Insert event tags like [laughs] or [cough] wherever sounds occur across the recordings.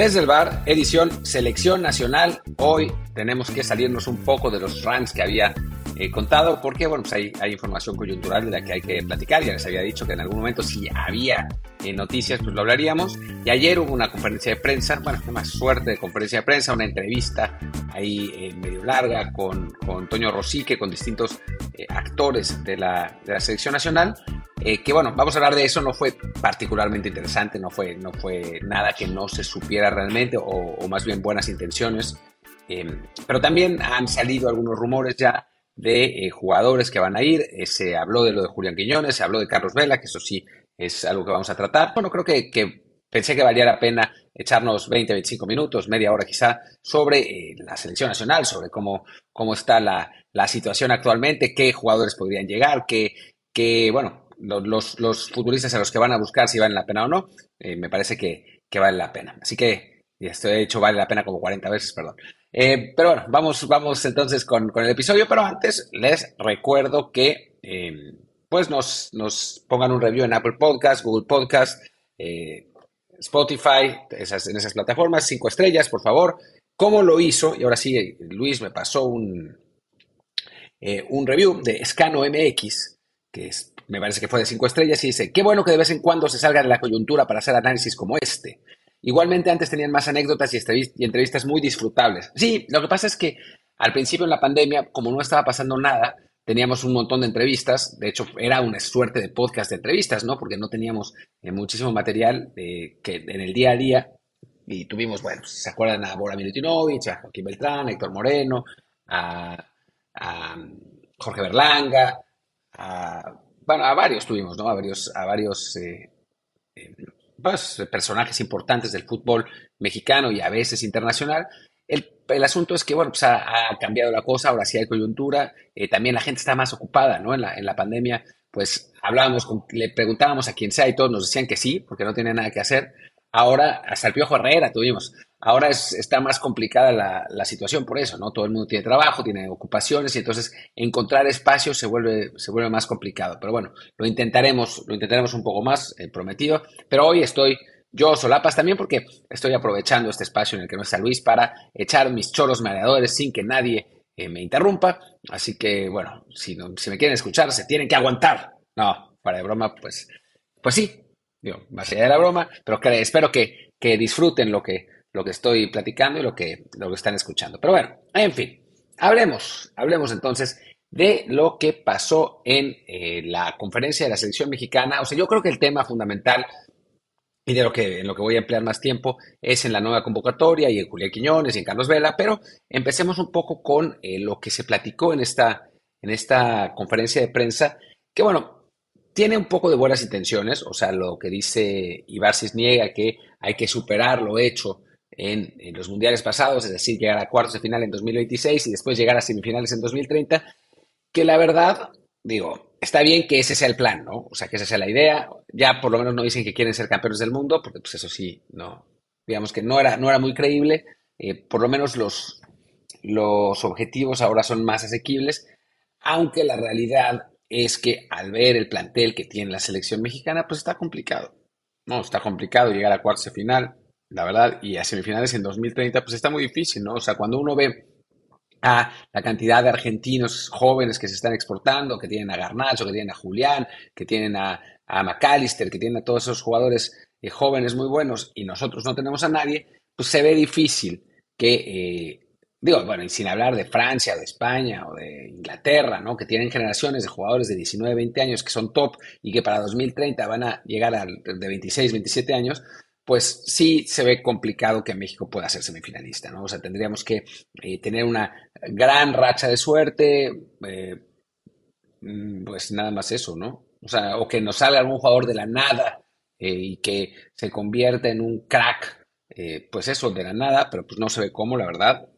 Desde el bar, edición Selección Nacional. Hoy tenemos que salirnos un poco de los runs que había eh, contado porque, bueno, pues hay, hay, información coyuntural de la que hay que platicar. Ya les había dicho que en algún momento si había eh, noticias, pues lo hablaríamos. Y ayer hubo una conferencia de prensa, bueno, más suerte de conferencia de prensa, una entrevista ahí eh, medio larga con, con Toño Rosique, con distintos actores de la, de la selección nacional. Que bueno, vamos a hablar de eso, no fue particularmente interesante, no fue, no fue nada que no se supiera realmente, o, o más bien buenas intenciones. pero también han salido algunos rumores ya de eh, jugadores que van a ir. Eh, se habló de lo de Julián Quiñones, se habló de Carlos Vela, que eso sí es algo que vamos a tratar. Bueno, creo que, que pensé que valía la pena echarnos 20, 25 minutos, media hora quizá, sobre eh, la selección nacional, sobre cómo, cómo está la, la, situación actualmente, qué jugadores podrían llegar, qué, qué bueno, los, los, futbolistas a los que van a buscar si valen la pena o no, me parece que, vale la pena. Así que, esto hecho vale la pena como 40 veces, perdón. Eh, pero bueno, vamos, vamos entonces con, el episodio, pero antes les recuerdo que em, pues nos, pongan un review en Apple Podcast, Google Podcast, eh, Spotify, esas, en esas plataformas, cinco estrellas, por favor. ¿Cómo lo hizo? Y ahora sí, Luis me pasó un, eh, un review de Scano MX, que es, me parece que fue de cinco estrellas, y dice, qué bueno que de vez en cuando se salga de la coyuntura para hacer análisis como este. Igualmente antes tenían más anécdotas y entrevistas muy disfrutables. Sí, lo que pasa es que al principio en la pandemia, como no estaba pasando nada, teníamos un montón de entrevistas. De hecho, era una suerte de podcast de entrevistas, ¿no? Porque no teníamos eh, muchísimo material eh, que en el día a día. Y tuvimos, bueno, pues, se acuerdan a Bora Milutinovich, a Joaquín Beltrán, a Héctor Moreno, a, Jorge Berlanga, a, bueno, a varios tuvimos, ¿no? A varios, a varios eh, pues, personajes importantes del fútbol mexicano y a veces internacional. El, el asunto es que, bueno, pues ha, cambiado la cosa, ahora sí hay coyuntura, eh, también la gente está más ocupada, ¿no? En la, en la pandemia, pues hablábamos, con, le preguntábamos a quien sea y todos nos decían que sí, porque no tiene nada que hacer. Ahora, hasta el Piojo Herrera tuvimos. Ahora es, está más complicada la, situación por eso, ¿no? Todo el mundo tiene trabajo, tiene ocupaciones y entonces encontrar espacio se vuelve, se vuelve más complicado. Pero bueno, lo intentaremos, lo intentaremos un poco más, eh, prometido. Pero hoy estoy yo solapas también porque estoy aprovechando este espacio en el que no está Luis para echar mis choros mareadores sin que nadie eh, me interrumpa. Así que, bueno, si, si me quieren escuchar, se tienen que aguantar. No, para de broma, pues, pues sí, digo, más allá de la broma, pero espero que, que disfruten lo que lo que estoy platicando y lo que, lo que están escuchando. Pero bueno, en fin, hablemos, hablemos entonces de lo que pasó en eh, la conferencia de la selección mexicana. O sea, yo creo que el tema fundamental y de lo que, en lo que voy a emplear más tiempo es en la nueva convocatoria y en Julián Quiñones y en Carlos Vela, pero empecemos un poco con eh, lo que se platicó en esta, en esta conferencia de prensa, que bueno, tiene un poco de buenas intenciones, o sea, lo que dice Ibarcis niega que hay que superar lo hecho en, los mundiales pasados, es decir, llegar a cuartos de final en 2026 y después llegar a semifinales en 2030, que la verdad, digo, está bien que ese sea el plan, ¿no? O sea, que esa sea la idea. Ya por lo menos no dicen que quieren ser campeones del mundo, porque pues eso sí, no, digamos que no era, no era muy creíble. Eh, por lo menos los, los objetivos ahora son más asequibles, aunque la realidad es que al ver el plantel que tiene la selección mexicana, pues está complicado. No, está complicado llegar a cuartos de final la verdad, y a semifinales en 2030, pues está muy difícil, ¿no? O sea, cuando uno ve a la cantidad de argentinos jóvenes que se están exportando, que tienen a Garnacho, que tienen a Julián, que tienen a, McAllister, que tienen a todos esos jugadores eh, jóvenes muy buenos y nosotros no tenemos a nadie, pues se ve difícil que, eh, digo, bueno, y sin hablar de Francia, de España o de Inglaterra, ¿no? Que tienen generaciones de jugadores de 19, 20 años que son top y que para 2030 van a llegar a de 26, 27 años, pues sí se ve complicado que México pueda ser semifinalista, ¿no? O sea, tendríamos que eh, tener una gran racha de suerte, eh, mm, pues nada más eso, ¿no? O sea, o que nos salga algún jugador de la nada eh, y que se convierta en un crack, pues eso, de la nada, pero pues no se ve cómo, la verdad,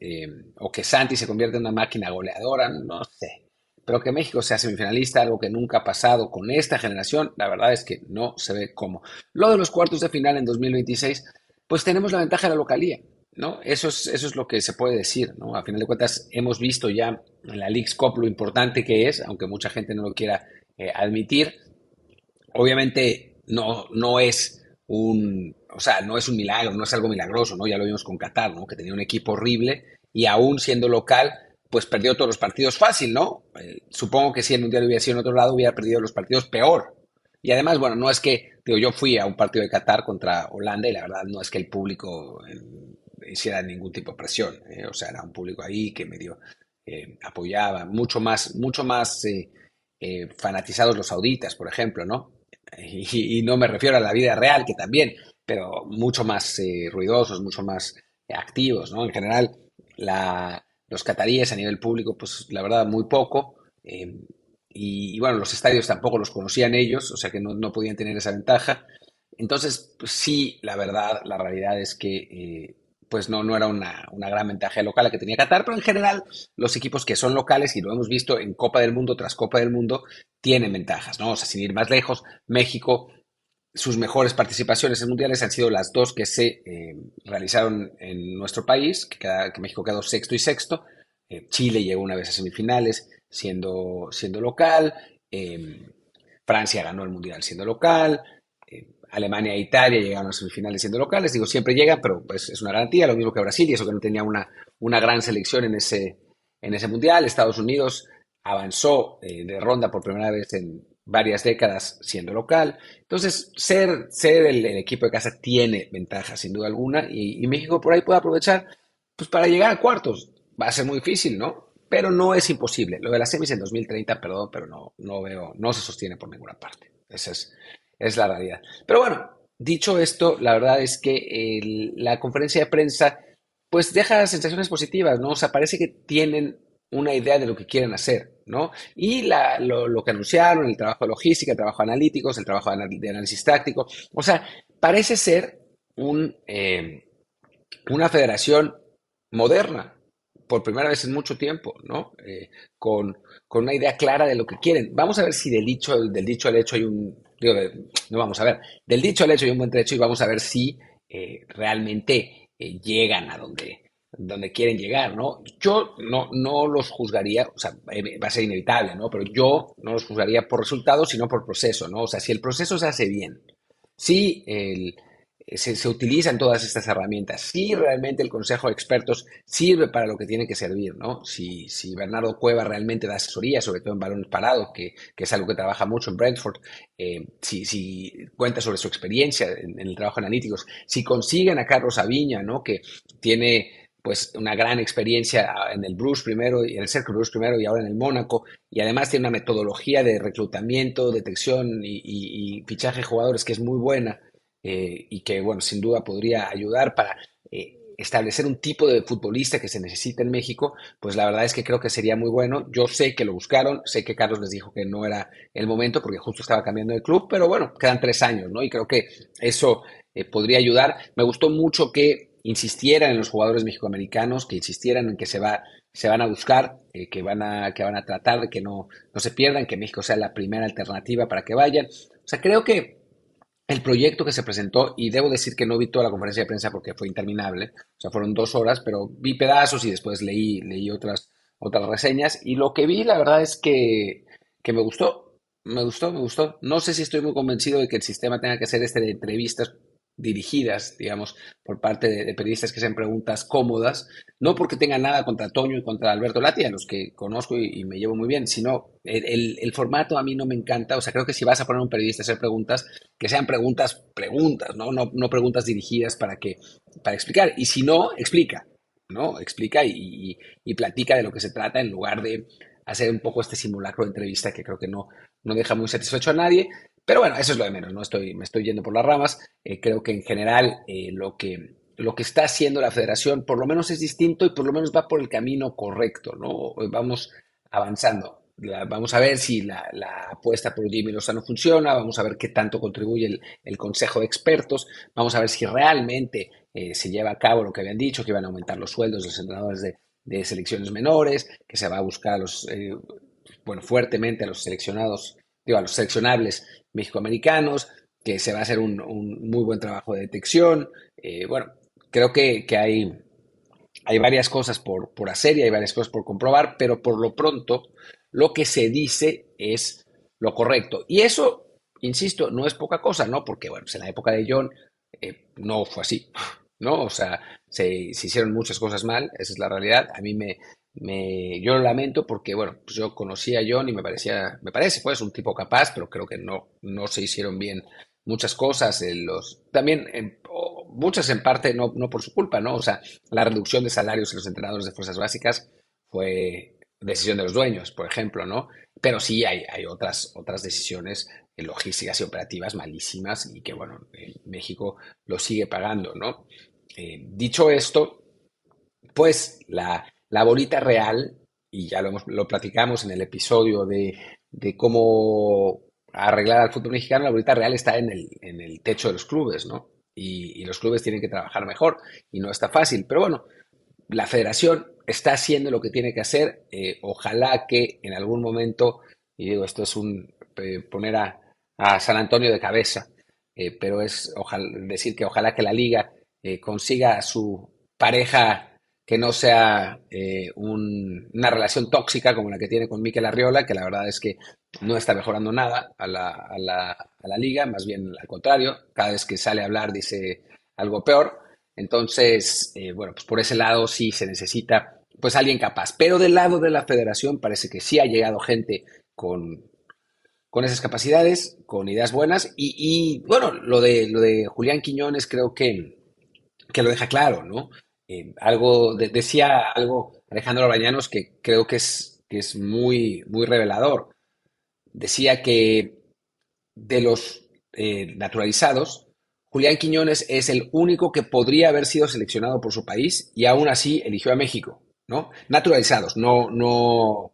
o que Santi se convierta en una máquina goleadora, no sé. Pero que México sea semifinalista, algo que nunca ha pasado con esta generación, la verdad es que no se ve cómo. Lo de los cuartos de final en 2026, pues tenemos la ventaja de la localía, ¿no? Eso es, eso es lo que se puede decir, ¿no? A final de cuentas, hemos visto ya en la League's Cup lo importante que es, aunque mucha gente no lo quiera eh, admitir. Obviamente no, no es un, o sea, no es un milagro, no es algo milagroso, ¿no? Ya lo vimos con Qatar, ¿no? Que tenía un equipo horrible y aún siendo local, pues perdió todos los partidos fácil, ¿no? Eh, supongo que si el Mundial hubiera sido en otro lado, hubiera perdido los partidos peor. Y además, bueno, no es que, digo, yo fui a un partido de Qatar contra Holanda y la verdad no es que el público eh, hiciera ningún tipo de presión, ¿eh? o sea, era un público ahí que medio apoyaba, mucho más, mucho más fanatizados los sauditas, por ejemplo, ¿no? Y, y, no me refiero a la vida real, que también, pero mucho más ruidosos, mucho más activos, ¿no? En general, la, los cataríes a nivel público, pues la verdad, muy poco. Eh, y, bueno, los estadios tampoco los conocían ellos, o sea que no, podían tener esa ventaja. Entonces, pues, sí, la verdad, la realidad es que eh, pues no, no era una, gran ventaja local la que tenía Qatar, pero en general los equipos que son locales, y lo hemos visto en Copa del Mundo tras Copa del Mundo, tienen ventajas, ¿no? O sea, sin ir más lejos, México sus mejores participaciones en mundiales han sido las dos que se eh, realizaron en nuestro país, que, que, México quedó sexto y sexto. Eh, Chile llegó una vez a semifinales siendo, siendo local. Em, Francia ganó el mundial siendo local. Eh, Alemania e Italia llegaron a semifinales siendo locales. Digo, siempre llegan, pero pues es una garantía. Lo mismo que Brasil, y eso que no tenía una, una gran selección en ese, en ese mundial. Estados Unidos avanzó de ronda por primera vez en, varias décadas siendo local. Entonces, ser, ser el, equipo de casa tiene ventajas, sin duda alguna, y, México por ahí puede aprovechar pues, para llegar a cuartos. Va a ser muy difícil, ¿no? Pero no es imposible. Lo de las semis en 2030, perdón, pero no, no veo, no se sostiene por ninguna parte. Esa es, es la realidad. Pero bueno, dicho esto, la verdad es que la conferencia de prensa pues deja sensaciones positivas, ¿no? O sea, parece que tienen una idea de lo que quieren hacer, ¿no? Y lo, que anunciaron, el trabajo de logística, el trabajo de analíticos, el trabajo de, análisis táctico, o sea, parece ser un, eh, una federación moderna, por primera vez en mucho tiempo, ¿no? Eh, con, una idea clara de lo que quieren. Vamos a ver si del dicho, del dicho al hecho hay un, digo, no vamos a ver, del dicho al hecho hay un buen trecho y vamos a ver si eh, realmente llegan a donde, donde quieren llegar, ¿no? Yo no, no los juzgaría, o sea, eh, va a ser inevitable, ¿no? Pero yo no los juzgaría por resultados, sino por proceso, ¿no? O sea, si el proceso se hace bien, si se, se, utilizan todas estas herramientas, si realmente el Consejo de Expertos sirve para lo que tiene que servir, ¿no? Si, si Bernardo Cueva realmente da asesoría, sobre todo en balones parados, que, que es algo que trabaja mucho en Brentford, eh, si, si, cuenta sobre su experiencia en, el trabajo analíticos, si consiguen a Carlos Aviña, ¿no? Que tiene pues una gran experiencia en el Bruce primero y en el Cercle Bruce primero y ahora en el Mónaco y además tiene una metodología de reclutamiento, detección y, fichaje de jugadores que es muy buena eh, y que bueno sin duda podría ayudar para eh, establecer un tipo de futbolista que se necesita en México, pues la verdad es que creo que sería muy bueno. Yo sé que lo buscaron, sé que Carlos les dijo que no era el momento porque justo estaba cambiando de club, pero bueno, quedan tres años, ¿no? Y creo que eso eh, podría ayudar. Me gustó mucho que insistieran en los jugadores mexicoamericanos, que insistieran en que se, va, se van a buscar, que, van a, que van a tratar de que no, no se pierdan, que México sea la primera alternativa para que vayan. O sea, creo que el proyecto que se presentó, y debo decir que no vi toda la conferencia de prensa porque fue interminable, o sea, fueron dos horas, pero vi pedazos y después leí, leí otras, otras reseñas, y lo que vi, la verdad es que, que me gustó, me gustó, me gustó. No sé si estoy muy convencido de que el sistema tenga que ser este de entrevistas dirigidas, digamos, por parte de, periodistas que sean preguntas cómodas, no porque tengan nada contra Toño y contra Alberto Lati, a los que conozco y, me llevo muy bien, sino el, formato a mí no me encanta, o sea, creo que si vas a poner un periodista a hacer preguntas, que sean preguntas, preguntas, ¿no? No, no preguntas dirigidas para, que, para explicar, y si no, explica, ¿no? Explica y, y platica de lo que se trata en lugar de hacer un poco este simulacro de entrevista que creo que no, no deja muy satisfecho a nadie. Pero bueno, eso es lo de menos, ¿no? Estoy, me estoy yendo por las ramas. Eh, creo que en general eh, lo, que, lo que está haciendo la federación por lo menos es distinto y por lo menos va por el camino correcto, ¿no? Vamos avanzando. vamos a ver si la, apuesta por Jimmy Lozano funciona, vamos a ver qué tanto contribuye el, Consejo de Expertos, vamos a ver si realmente eh, se lleva a cabo lo que habían dicho, que iban a aumentar los sueldos de los entrenadores de, de selecciones menores, que se va a buscar los, bueno, fuertemente a los seleccionados, digo, a los seleccionables mexicoamericanos, que se va a hacer un, muy buen trabajo de detección. Eh, bueno, creo que, hay, hay varias cosas por, por hacer y hay varias cosas por comprobar, pero por lo pronto lo que se dice es lo correcto. Y eso insisto, no es poca cosa, ¿no? Porque, bueno, pues en la época de John eh, no fue así, [laughs] ¿no? O sea, se, se, hicieron muchas cosas mal, esa es la realidad. A mí me, me, yo lo lamento porque, bueno, pues yo conocía a John y me parecía, me parece, pues, un tipo capaz, pero creo que no, no se hicieron bien muchas cosas. En los, también, muchas en parte no, no por su culpa, ¿no? O sea, la reducción de salarios en los entrenadores de fuerzas básicas fue decisión de los dueños, por ejemplo, ¿no? Pero sí hay, hay otras, otras decisiones logísticas y operativas malísimas y que, bueno, México lo sigue pagando, ¿no? Eh, dicho esto, pues la, la bolita real, y ya lo, hemos, lo platicamos en el episodio de, de cómo arreglar al fútbol mexicano, la bolita real está en el, en el techo de los clubes, ¿no? Y, y, los clubes tienen que trabajar mejor y no está fácil. Pero bueno, la federación está haciendo lo que tiene que hacer. Eh, ojalá que en algún momento, y digo, esto es un eh, poner a, a, San Antonio de cabeza, eh, pero es decir que ojalá que la liga consiga a su pareja que no sea eh, un, una relación tóxica como la que tiene con Miquel Arriola, que la verdad es que no está mejorando nada a la, a la, a la liga, más bien al contrario, cada vez que sale a hablar dice algo peor. Entonces, eh, bueno, pues por ese lado sí se necesita pues alguien capaz. Pero del lado de la federación parece que sí ha llegado gente con, con esas capacidades, con ideas buenas. Y, y, bueno, lo de, lo de Julián Quiñones creo que, que lo deja claro, ¿no? Eh, algo, de, decía algo Alejandro Bañanos que creo que es, que es muy, muy revelador. Decía que de los eh, naturalizados, Julián Quiñones es el único que podría haber sido seleccionado por su país y aún así eligió a México, ¿no? Naturalizados, no, no,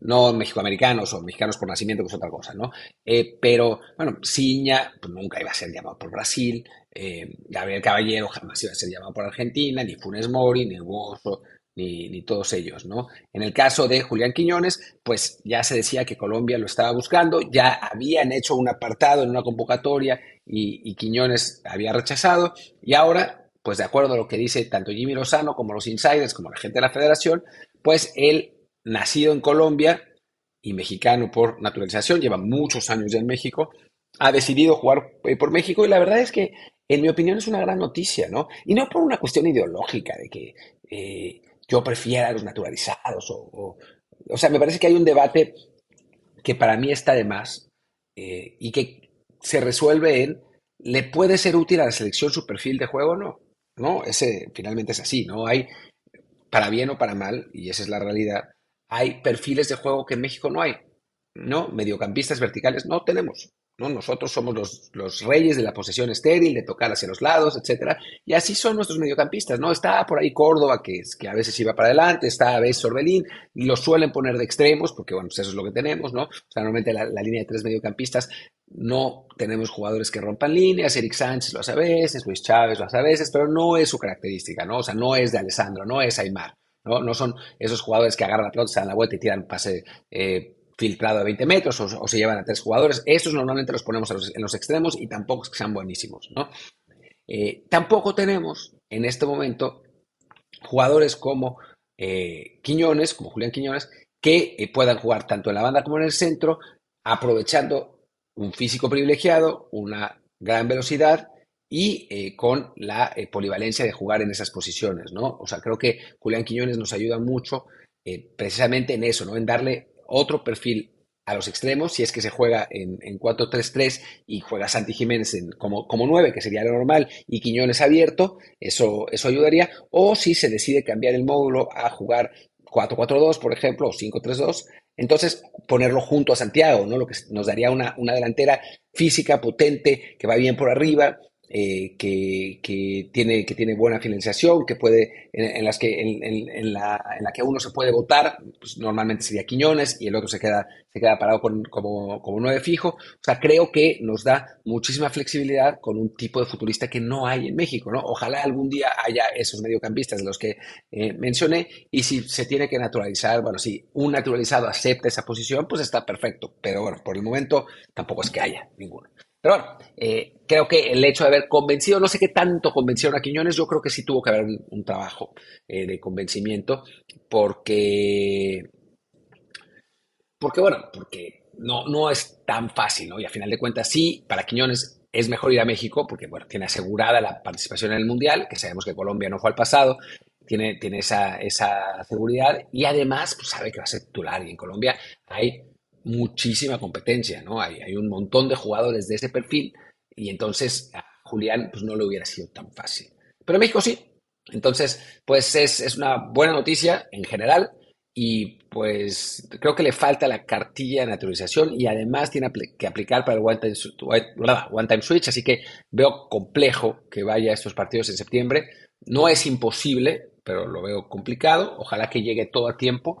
no mexicoamericanos o mexicanos por nacimiento, que es otra cosa, ¿no? Eh, pero, bueno, Ciña pues, nunca iba a ser llamado por Brasil, eh, Gabriel Caballero jamás iba a ser llamado por Argentina, ni Funes Mori, ni Bozo, ni, ni, todos ellos, ¿no? En el caso de Julián Quiñones, pues ya se decía que Colombia lo estaba buscando, ya habían hecho un apartado en una convocatoria y, y Quiñones había rechazado, y ahora, pues de acuerdo a lo que dice tanto Jimmy Lozano como los insiders, como la gente de la federación, pues él, nacido en Colombia y mexicano por naturalización, lleva muchos años ya en México, ha decidido jugar eh, por México y la verdad es que, en mi opinión, es una gran noticia, ¿no? Y no por una cuestión ideológica de que... Eh, yo prefiero a los naturalizados. O, o, o, sea, me parece que hay un debate que para mí está de más eh, y que se resuelve en, ¿le puede ser útil a la selección su perfil de juego o no? No, ese finalmente es así, ¿no? Hay, para bien o para mal, y esa es la realidad, hay perfiles de juego que en México no hay, ¿no? Mediocampistas verticales no tenemos. ¿no? Nosotros somos los, reyes de la posesión estéril, de tocar hacia los lados, etcétera. Y así son nuestros mediocampistas, ¿no? Está por ahí Córdoba, que, que a veces iba para adelante, está a veces Orbelín, y lo suelen poner de extremos, porque bueno, pues eso es lo que tenemos, ¿no? Normalmente la, la, línea de tres mediocampistas no tenemos jugadores que rompan líneas, Eric Sánchez lo hace a veces, Luis Chávez lo hace a veces, pero no es su característica, ¿no? O sea, no es de Alessandro, no es Aymar, ¿no? No son esos jugadores que agarran la pelota, se dan la vuelta y tiran pase eh, filtrado a 20 metros o, se llevan a tres jugadores. Estos normalmente los ponemos en los extremos y tampoco es que sean buenísimos, ¿no? Eh, tampoco tenemos en este momento jugadores como eh, Quiñones, como Julián Quiñones, que puedan jugar tanto en la banda como en el centro, aprovechando un físico privilegiado, una gran velocidad y eh, con la eh, polivalencia de jugar en esas posiciones, ¿no? O sea, creo que Julián Quiñones nos ayuda mucho eh, precisamente en eso, ¿no? En darle otro perfil a los extremos, si es que se juega en, en 4-3-3 y juega Santi Jiménez en, como, como 9, que sería lo normal, y Quiñones abierto, eso, eso ayudaría, o si se decide cambiar el módulo a jugar 4-4-2, por ejemplo, o 5-3-2, entonces ponerlo junto a Santiago, ¿no? Lo que nos daría una, una delantera física, potente, que va bien por arriba, eh, que, tiene, que tiene buena financiación, que puede, en, las que, en, en, la, en, la, que uno se puede votar, pues normalmente sería Quiñones y el otro se queda, se queda parado con, como, como nueve fijo. O sea, creo que nos da muchísima flexibilidad con un tipo de futurista que no hay en México, ¿no? Ojalá algún día haya esos mediocampistas de los que eh, mencioné y si se tiene que naturalizar, bueno, si un naturalizado acepta esa posición, pues está perfecto, pero bueno, por el momento tampoco es que haya ninguno. Pero bueno, eh, creo que el hecho de haber convencido, no sé qué tanto convencieron a Quiñones, yo creo que sí tuvo que haber un, trabajo eh, de convencimiento, porque, porque bueno, porque no, no es tan fácil, ¿no? Y a final de cuentas, sí, para Quiñones es mejor ir a México porque, bueno, tiene asegurada la participación en el Mundial, que sabemos que Colombia no fue al pasado, tiene, tiene esa, esa seguridad y además pues, sabe que va a ser titular. Y en Colombia hay muchísima competencia, ¿no? Hay, un montón de jugadores de ese perfil y entonces a Julián pues, no le hubiera sido tan fácil. Pero México sí. Entonces, pues es, es una buena noticia en general y pues creo que le falta la cartilla de naturalización y además tiene que aplicar para el one time, switch, así que veo complejo que vaya a estos partidos en septiembre. No es imposible, pero lo veo complicado. Ojalá que llegue todo a tiempo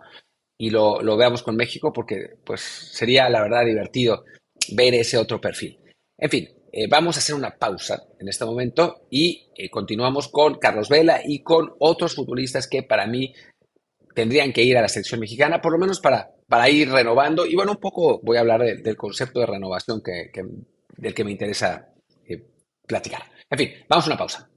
y lo, veamos con México porque pues sería la verdad divertido ver ese otro perfil. En fin, eh, vamos a hacer una pausa en este momento y eh, continuamos con Carlos Vela y con otros futbolistas que para mí tendrían que ir a la selección mexicana, por lo menos para, para ir renovando. Y bueno, un poco voy a hablar del concepto de renovación que, del que me interesa eh, platicar. En fin, vamos a una pausa.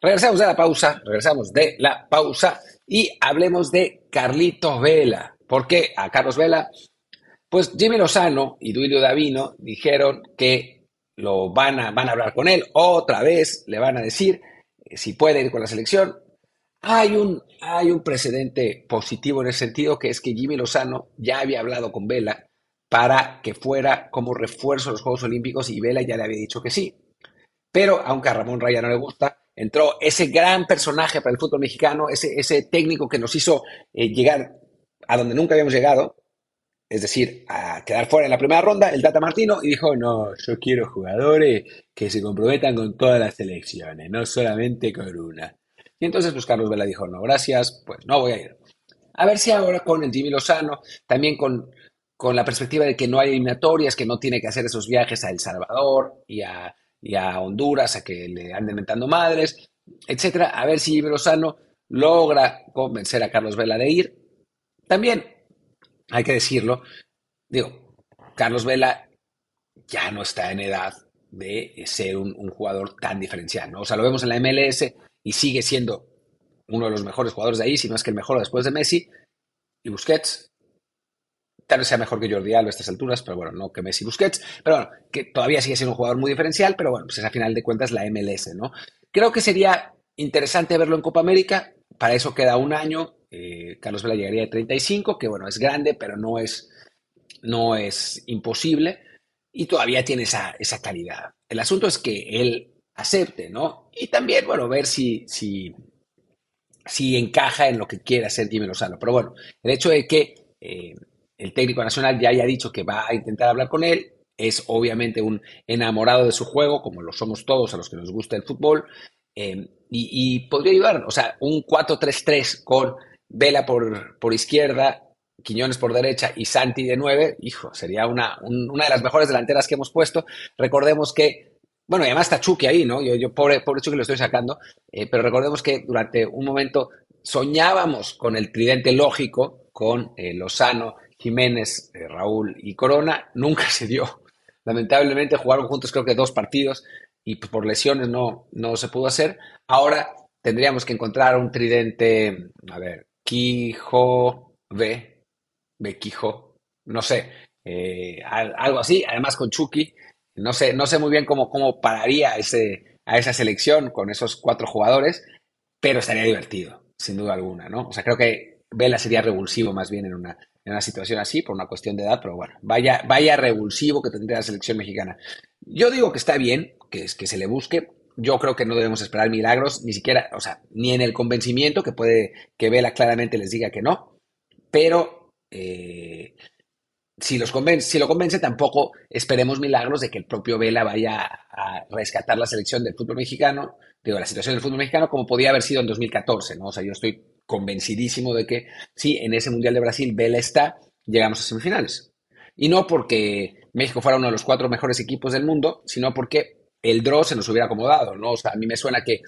Regresamos de la pausa, regresamos de la pausa y hablemos de Carlitos Vela. ¿Por qué a Carlos Vela? Pues Jimmy Lozano y Duilio Davino dijeron que lo van a, van a hablar con él, otra vez le van a decir eh, si puede ir con la selección. Hay un, hay un precedente positivo en ese sentido, que es que Jimmy Lozano ya había hablado con Vela para que fuera como refuerzo a los Juegos Olímpicos y Vela ya le había dicho que sí. Pero aunque a Ramón Raya no le gusta, entró ese gran personaje para el fútbol mexicano, ese, ese técnico que nos hizo eh, llegar a donde nunca habíamos llegado, es decir, a quedar fuera en la primera ronda, el Tata Martino, y dijo, no, yo quiero jugadores que se comprometan con todas las selecciones, no solamente con una. Y entonces, pues Carlos Vela dijo, no, gracias, pues no voy a ir. A ver si ahora con el Jimmy Lozano, también con, con la perspectiva de que no hay eliminatorias, que no tiene que hacer esos viajes a El Salvador y a, y a Honduras a que le anden mentando madres, etcétera, a ver si Lozano logra convencer a Carlos Vela de ir. También hay que decirlo, digo, Carlos Vela ya no está en edad de ser un, jugador tan diferencial, ¿no? O sea, lo vemos en la MLS y sigue siendo uno de los mejores jugadores de ahí, si no es que el mejor después de Messi y Busquets. Tal vez sea mejor que Jordi Alba a estas alturas, pero bueno, no que Messi Busquets. Pero bueno, que todavía sigue siendo un jugador muy diferencial, pero bueno, pues es a final de cuentas la MLS, ¿no? Creo que sería interesante verlo en Copa América. Para eso queda un año. Eh, Carlos Vela llegaría de 35, que bueno, es grande, pero no es, no es imposible. Y todavía tiene esa, esa calidad. El asunto es que él acepte, ¿no? Y también, bueno, ver si, si, si encaja en lo que quiere hacer Jimmy Lozano. Pero bueno, el hecho de que eh, el técnico nacional ya haya dicho que va a intentar hablar con él, es obviamente un enamorado de su juego, como lo somos todos a los que nos gusta el fútbol, eh, y, podría ayudar, o sea, un 4-3-3 con Vela por, por izquierda, Quiñones por derecha y Santi de nueve, hijo, sería una, una de las mejores delanteras que hemos puesto. Recordemos que, bueno, y además está Chucky ahí, ¿no? Yo, yo pobre, pobre Chucky lo estoy sacando, eh, pero recordemos que durante un momento soñábamos con el tridente lógico, con eh, Lozano, Jiménez, eh, Raúl y Corona, nunca [laughs] se dio. Lamentablemente jugaron juntos creo que dos partidos y por lesiones no, no se pudo hacer. Ahora tendríamos que encontrar un tridente, a ver, Quijo, B, Quijo, no sé, eh, algo así, además con Chucky, no sé, no sé muy bien cómo, cómo pararía ese, a esa selección con esos cuatro jugadores, pero estaría divertido, sin duda alguna, ¿no? O sea, creo que Vela sería revulsivo más bien en una, en una situación así, por una cuestión de edad, pero bueno, vaya, vaya revulsivo que tendría la selección mexicana. Yo digo que está bien que, que se le busque, yo creo que no debemos esperar milagros, ni siquiera, o sea, ni en el convencimiento, que puede que Vela claramente les diga que no, pero eh, si, los convence, si lo convence, tampoco esperemos milagros de que el propio Vela vaya a rescatar la selección del fútbol mexicano, digo, la situación del fútbol mexicano como podía haber sido en 2014, ¿no? O sea, yo estoy convencidísimo de que sí, en ese Mundial de Brasil Vela está, llegamos a semifinales. Y no porque México fuera uno de los cuatro mejores equipos del mundo, sino porque el draw se nos hubiera acomodado, ¿no? O sea, a mí me suena que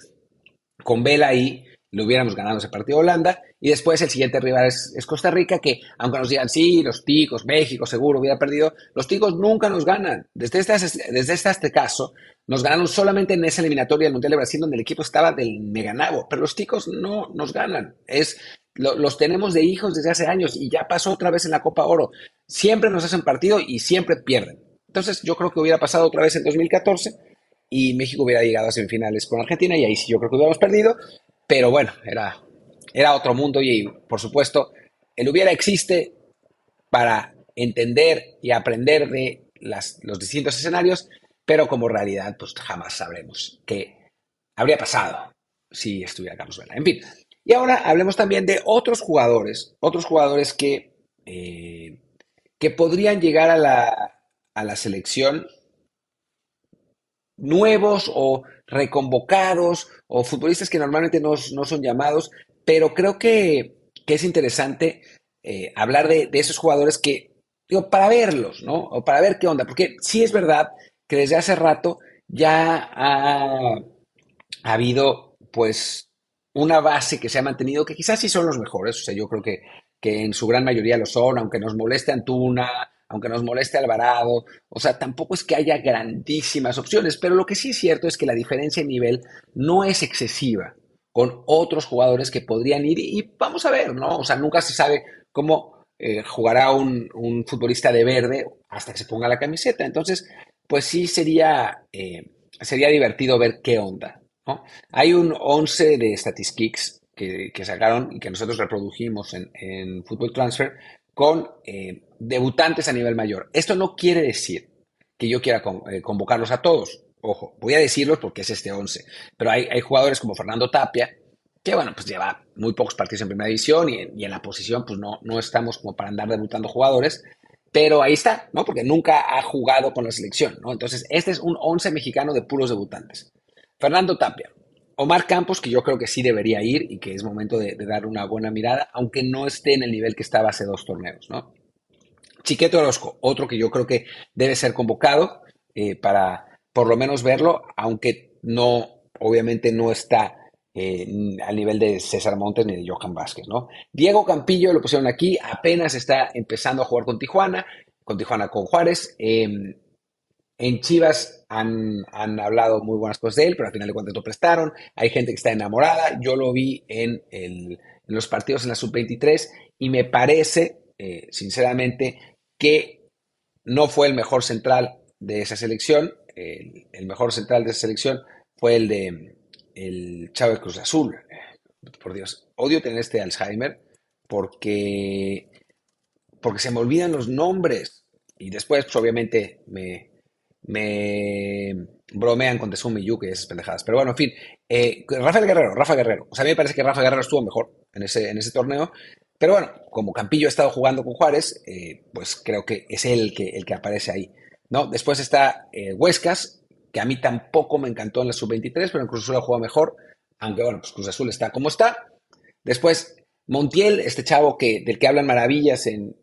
con Vela ahí le hubiéramos ganado ese partido a Holanda y después el siguiente rival es, Costa Rica, que aunque nos digan, sí, los ticos, México seguro hubiera perdido, los ticos nunca nos ganan. Desde este, desde este, este caso, Nos ganaron solamente en esa eliminatoria del Mundial de Brasil, donde el equipo estaba del meganabo, pero los ticos no nos ganan. Es, los tenemos de hijos desde hace años y ya pasó otra vez en la Copa Oro. Siempre nos hacen partido y siempre pierden. Entonces, yo creo que hubiera pasado otra vez en 2014 y México hubiera llegado a semifinales con Argentina y ahí sí yo creo que hubiéramos perdido, pero bueno, era, era otro mundo y por supuesto el hubiera existe para entender y aprender de los distintos escenarios, pero como realidad pues jamás sabremos qué habría pasado si estuviera Carlos Vela. En fin, y ahora hablemos también de otros jugadores, otros jugadores que, eh, que podrían llegar a la, a la selección nuevos o reconvocados o futbolistas que normalmente no, son llamados, pero creo que, es interesante eh, hablar de, esos jugadores que, digo, para verlos, ¿no? O para ver qué onda, porque sí es verdad que desde hace rato ya ha, habido, pues, una base que se ha mantenido, que quizás sí son los mejores, o sea, yo creo que, que en su gran mayoría lo son, aunque nos moleste Antuna, aunque nos moleste Alvarado, o sea, tampoco es que haya grandísimas opciones, pero lo que sí es cierto es que la diferencia en nivel no es excesiva con otros jugadores que podrían ir y vamos a ver, ¿no? O sea, nunca se sabe cómo eh, jugará un, futbolista de verde hasta que se ponga la camiseta. Entonces, pues sí sería, eh, sería divertido ver qué onda. Hay un 11 de Statistics que, que sacaron y que nosotros reprodujimos en, en Football Transfer con eh, debutantes a nivel mayor. Esto no quiere decir que yo quiera eh, convocarlos a todos. Ojo, voy a decirlos porque es este 11. Pero hay, jugadores como Fernando Tapia, que bueno, pues lleva muy pocos partidos en primera división y, en la posición pues no, no estamos como para andar debutando jugadores. Pero ahí está, ¿no? Porque nunca ha jugado con la selección, ¿no? Entonces, este es un 11 mexicano de puros debutantes. Fernando Tapia, Omar Campos, que yo creo que sí debería ir y que es momento de, dar una buena mirada, aunque no esté en el nivel que estaba hace dos torneos, ¿no? Chiqueto Orozco, otro que yo creo que debe ser convocado eh, para por lo menos verlo, aunque no, obviamente no está eh, al nivel de César Montes ni de Johan Vázquez, ¿no? Diego Campillo lo pusieron aquí, apenas está empezando a jugar con Tijuana, con Tijuana con Juárez. Em, en Chivas han, hablado muy buenas cosas de él, pero al final de cuentas lo prestaron. Hay gente que está enamorada. Yo lo vi en, los partidos en la sub-23 y me parece, eh, sinceramente, que no fue el mejor central de esa selección. El, mejor central de esa selección fue el de el Chávez Cruz Azul. Por Dios, odio tener este Alzheimer porque, porque se me olvidan los nombres. Y después, pues, obviamente, me, me bromean con Tezumi Yuki y esas pendejadas. Pero bueno, en fin. Eh, Rafael Guerrero, Rafa Guerrero. O sea, a mí me parece que Rafa Guerrero estuvo mejor en ese, en ese torneo. Pero bueno, como Campillo ha estado jugando con Juárez, eh, pues creo que es él el que, el que aparece ahí. ¿no? Después está eh, Huescas, que a mí tampoco me encantó en la sub-23, pero en Cruz Azul ha jugado mejor. Aunque bueno, pues Cruz Azul está como está. Después Montiel, este chavo que, del que hablan maravillas en,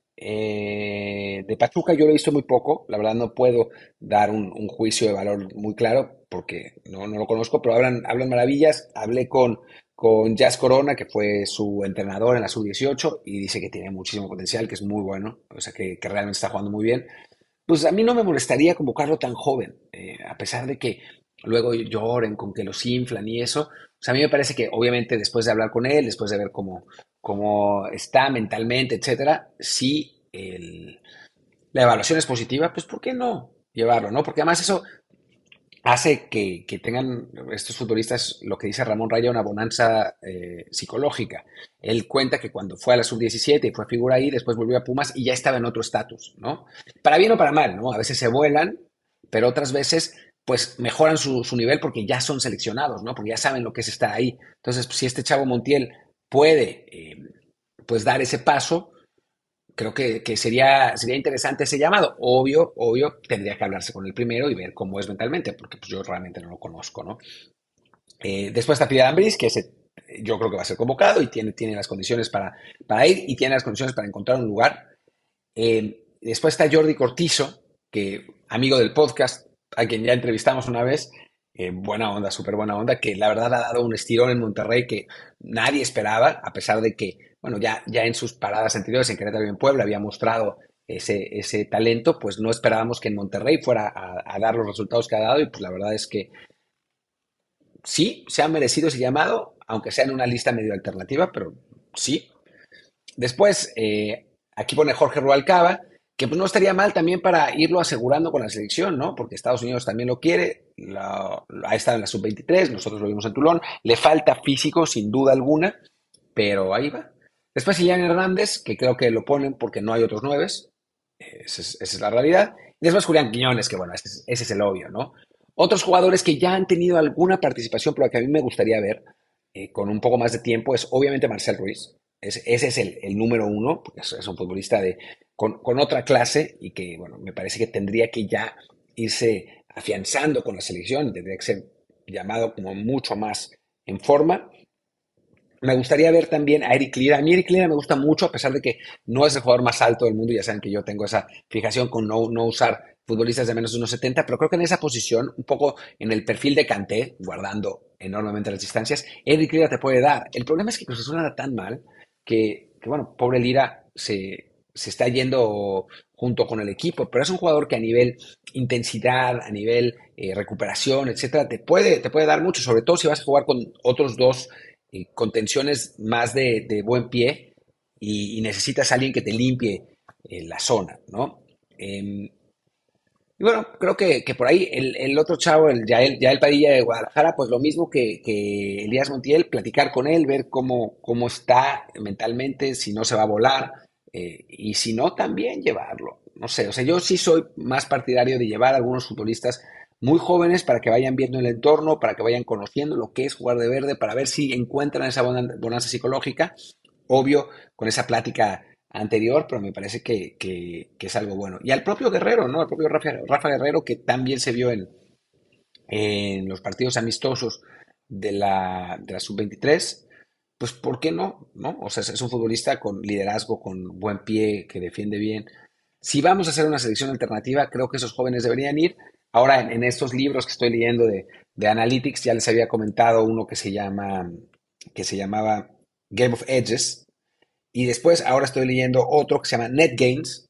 eh, de Pachuca yo lo he visto muy poco, la verdad no puedo dar un, juicio de valor muy claro porque no, lo conozco, pero hablan, hablan maravillas. Hablé con, con Jazz Corona, que fue su entrenador en la sub-18, y dice que tiene muchísimo potencial, que es muy bueno, o sea, que, realmente está jugando muy bien. Pues a mí no me molestaría convocarlo tan joven, eh, a pesar de que luego lloren con que los inflan y eso. O sea, a mí me parece que obviamente después de hablar con él, después de ver cómo, cómo está mentalmente, etcétera, si la evaluación es positiva, pues ¿por qué no llevarlo? ¿no? Porque además eso hace que, tengan estos futbolistas, lo que dice Ramón Raya, una bonanza eh, psicológica. Él cuenta que cuando fue a la sub-17 y fue figura ahí, después volvió a Pumas y ya estaba en otro estatus, ¿no? Para bien o para mal, ¿no? A veces se vuelan, pero otras veces pues mejoran su, nivel porque ya son seleccionados, ¿no? Porque ya saben lo que es estar ahí. Entonces, si este chavo Montiel puede eh, pues dar ese paso, creo que, sería, sería interesante ese llamado. Obvio, obvio, tendría que hablarse con el primero y ver cómo es mentalmente, porque pues, yo realmente no lo conozco, ¿no? Eh, después está Fidel Ambris, que ese, yo creo que va a ser convocado y tiene, tiene las condiciones para, para ir y tiene las condiciones para encontrar un lugar. Eh, después está Jordi Cortizo, que amigo del podcast, a quien ya entrevistamos una vez, buena onda, súper buena onda, que la verdad ha dado un estirón en Monterrey que nadie esperaba, a pesar de que, bueno, ya, ya en sus paradas anteriores en Querétaro y en Puebla había mostrado ese, ese talento, pues no esperábamos que en Monterrey fuera a, dar los resultados que ha dado y pues la verdad es que sí, se ha merecido ese llamado, aunque sea en una lista medio alternativa, pero sí. Después, eh, aquí pone Jorge Rualcaba, que pues no estaría mal también para irlo asegurando con la selección, ¿no? Porque Estados Unidos también lo quiere, ha estado en la sub-23, nosotros lo vimos en Tulón, le falta físico sin duda alguna, pero ahí va. Después Ilian Hernández, que creo que lo ponen porque no hay otros nueves, esa es, la realidad. Y después Julián Quiñones, que bueno, ese es, el obvio, ¿no? Otros jugadores que ya han tenido alguna participación, pero que a mí me gustaría ver eh, con un poco más de tiempo, es obviamente Marcel Ruiz. ese es el, número uno, porque es, un futbolista de, con, otra clase y que, bueno, me parece que tendría que ya irse afianzando con la selección, tendría que ser llamado como mucho más en forma. Me gustaría ver también a Eric Lira. A mí Eric Lira me gusta mucho, a pesar de que no es el jugador más alto del mundo. Ya saben que yo tengo esa fijación con no, no usar futbolistas de menos de 1,70, pero creo que en esa posición, un poco en el perfil de Canté, guardando enormemente las distancias, Eric Lira te puede dar. El problema es que Cruz Azul tan mal que, bueno, pobre Lira se, se está yendo junto con el equipo, pero es un jugador que a nivel intensidad, a nivel eh, recuperación, etcétera, te puede, te puede dar mucho, sobre todo si vas a jugar con otros dos contenciones más de, buen pie y, necesitas a alguien que te limpie eh, la zona, ¿no? Em, y bueno, creo que, por ahí el, otro chavo, el Yael, el Padilla de Guadalajara, pues lo mismo que, Elías Montiel, platicar con él, ver cómo, cómo está mentalmente, si no se va a volar, eh, y si no, también llevarlo. No sé, o sea, yo sí soy más partidario de llevar a algunos futbolistas muy jóvenes para que vayan viendo el entorno, para que vayan conociendo lo que es jugar de verde, para ver si encuentran esa bonanza psicológica. Obvio, con esa plática anterior, pero me parece que, es algo bueno. Y al propio Guerrero, ¿no? Al propio Rafa, Guerrero, que también se vio en, en los partidos amistosos de la, de la sub-23, pues ¿por qué no? ¿no? O sea, es un futbolista con liderazgo, con buen pie, que defiende bien. Si vamos a hacer una selección alternativa, creo que esos jóvenes deberían ir. Ahora, en, estos libros que estoy leyendo de, Analytics, ya les había comentado uno que se llama, que se llamaba Game of Edges. Y después, ahora estoy leyendo otro que se llama Net Gains.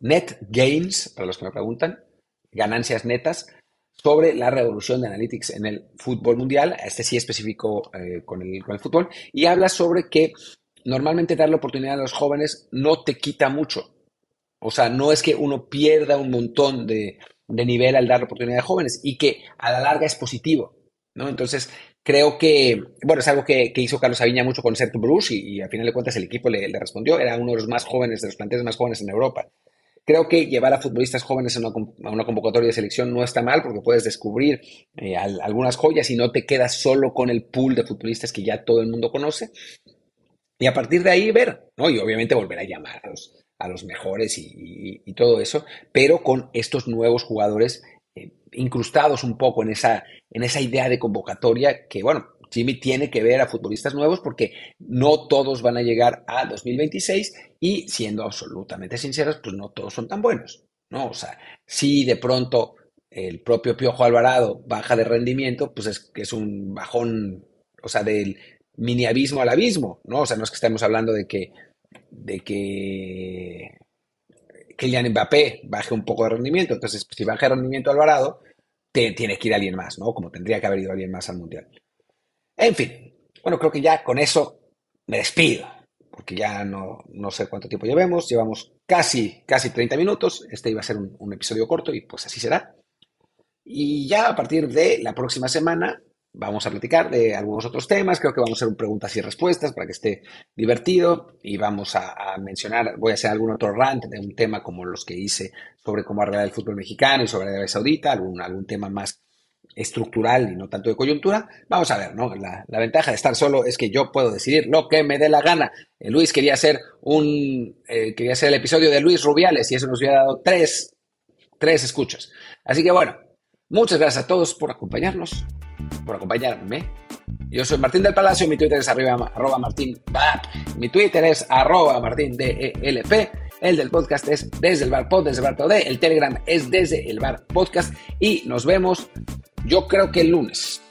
Net Gains, para los que me preguntan, ganancias netas, sobre la revolución de Analytics en el fútbol mundial. Este sí específico eh, con, el, con el fútbol. Y habla sobre que normalmente dar la oportunidad a los jóvenes no te quita mucho. O sea, no es que uno pierda un montón de, de nivel al dar oportunidad a jóvenes y que a la larga es positivo, ¿no? Entonces, creo que, bueno, es algo que, hizo Carlos Aviña mucho con Sergio Bruce y, a final de cuentas el equipo le, respondió, era uno de los más jóvenes, de los planteles más jóvenes en Europa. Creo que llevar a futbolistas jóvenes a una, convocatoria de selección no está mal porque puedes descubrir eh, algunas joyas y no te quedas solo con el pool de futbolistas que ya todo el mundo conoce. Y a partir de ahí ver, ¿no? Y obviamente volver a llamar a los mejores y, todo eso, pero con estos nuevos jugadores eh, incrustados un poco en esa, en esa idea de convocatoria que, bueno, Jimmy tiene que ver a futbolistas nuevos porque no todos van a llegar a 2026 y siendo absolutamente sinceros, pues no todos son tan buenos, ¿no? O sea, si de pronto el propio Piojo Alvarado baja de rendimiento, pues es que es un bajón, o sea, del mini abismo al abismo, ¿no? O sea, no es que estemos hablando de que de que Kylian Mbappé baje un poco de rendimiento. Entonces, si baja rendimiento Alvarado, te, tiene que ir alguien más, ¿no? Como tendría que haber ido alguien más al Mundial. En fin, bueno, creo que ya con eso me despido, porque ya no, no sé cuánto tiempo llevemos. Llevamos casi, casi 30 minutos. Este iba a ser un episodio corto y pues así será. Y ya a partir de la próxima semana vamos a platicar de algunos otros temas. Creo que vamos a hacer un preguntas y respuestas para que esté divertido y vamos a, mencionar, voy a hacer algún otro rant de un tema como los que hice sobre cómo arreglar el fútbol mexicano y sobre Arabia Saudita, algún, algún tema más estructural y no tanto de coyuntura. Vamos a ver, ¿no? La, ventaja de estar solo es que yo puedo decidir lo que me dé la gana. Eh, Luis quería hacer un, eh, quería hacer el episodio de Luis Rubiales y eso nos hubiera dado tres, tres escuchas. Así que bueno, muchas gracias a todos por acompañarnos por acompañarme. Yo soy Martín del Palacio, mi Twitter es arriba, arroba Martín mi Twitter es arroba Martín DELP, el del podcast es desde el bar pod, desde el el Telegram es desde el bar podcast y nos vemos yo creo que el lunes.